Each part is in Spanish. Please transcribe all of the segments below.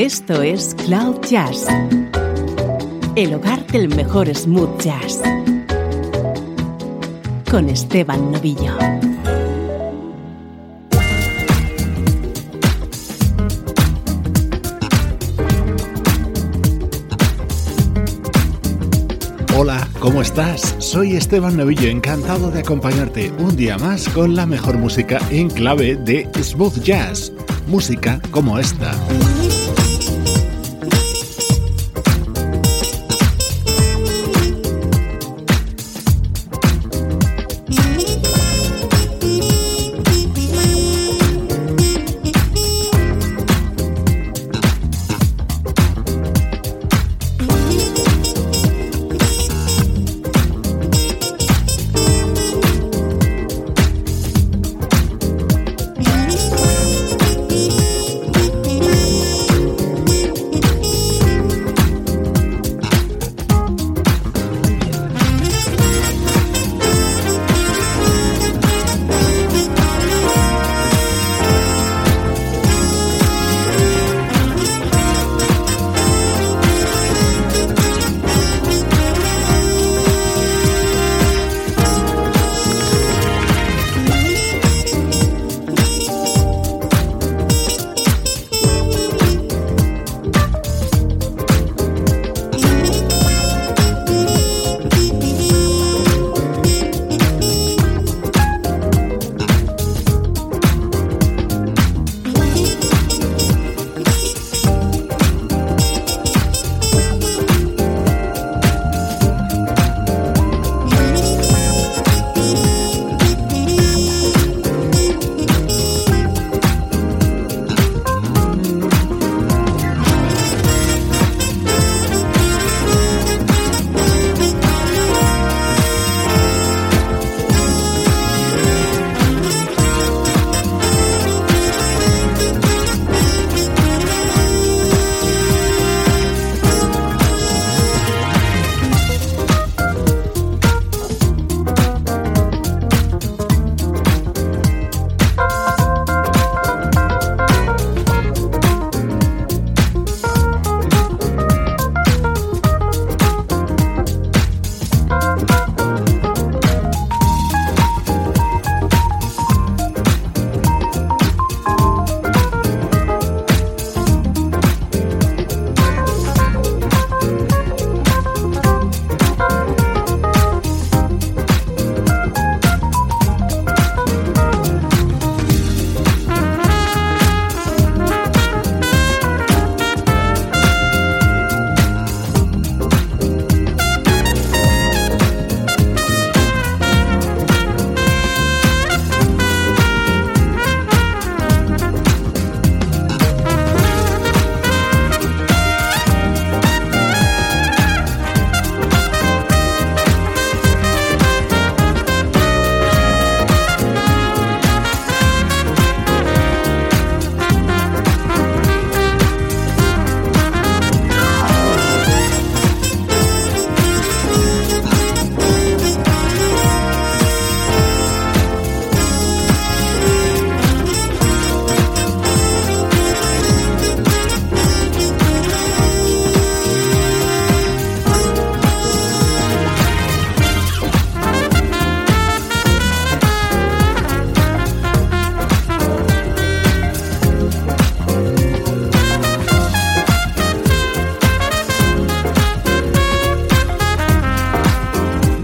Esto es Cloud Jazz, el hogar del mejor smooth jazz, con Esteban Novillo. Hola, ¿cómo estás? Soy Esteban Novillo, encantado de acompañarte un día más con la mejor música en clave de smooth jazz, música como esta.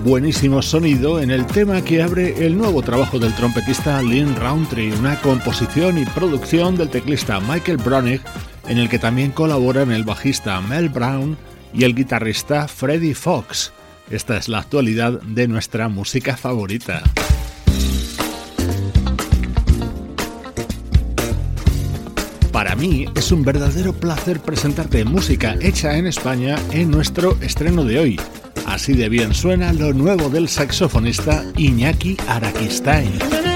Buenísimo sonido en el tema que abre el nuevo trabajo del trompetista Lynn Roundtree, una composición y producción del teclista Michael Bronig, en el que también colaboran el bajista Mel Brown y el guitarrista Freddie Fox. Esta es la actualidad de nuestra música favorita. Para mí es un verdadero placer presentarte música hecha en España en nuestro estreno de hoy. Así de bien suena lo nuevo del saxofonista Iñaki Araquistain.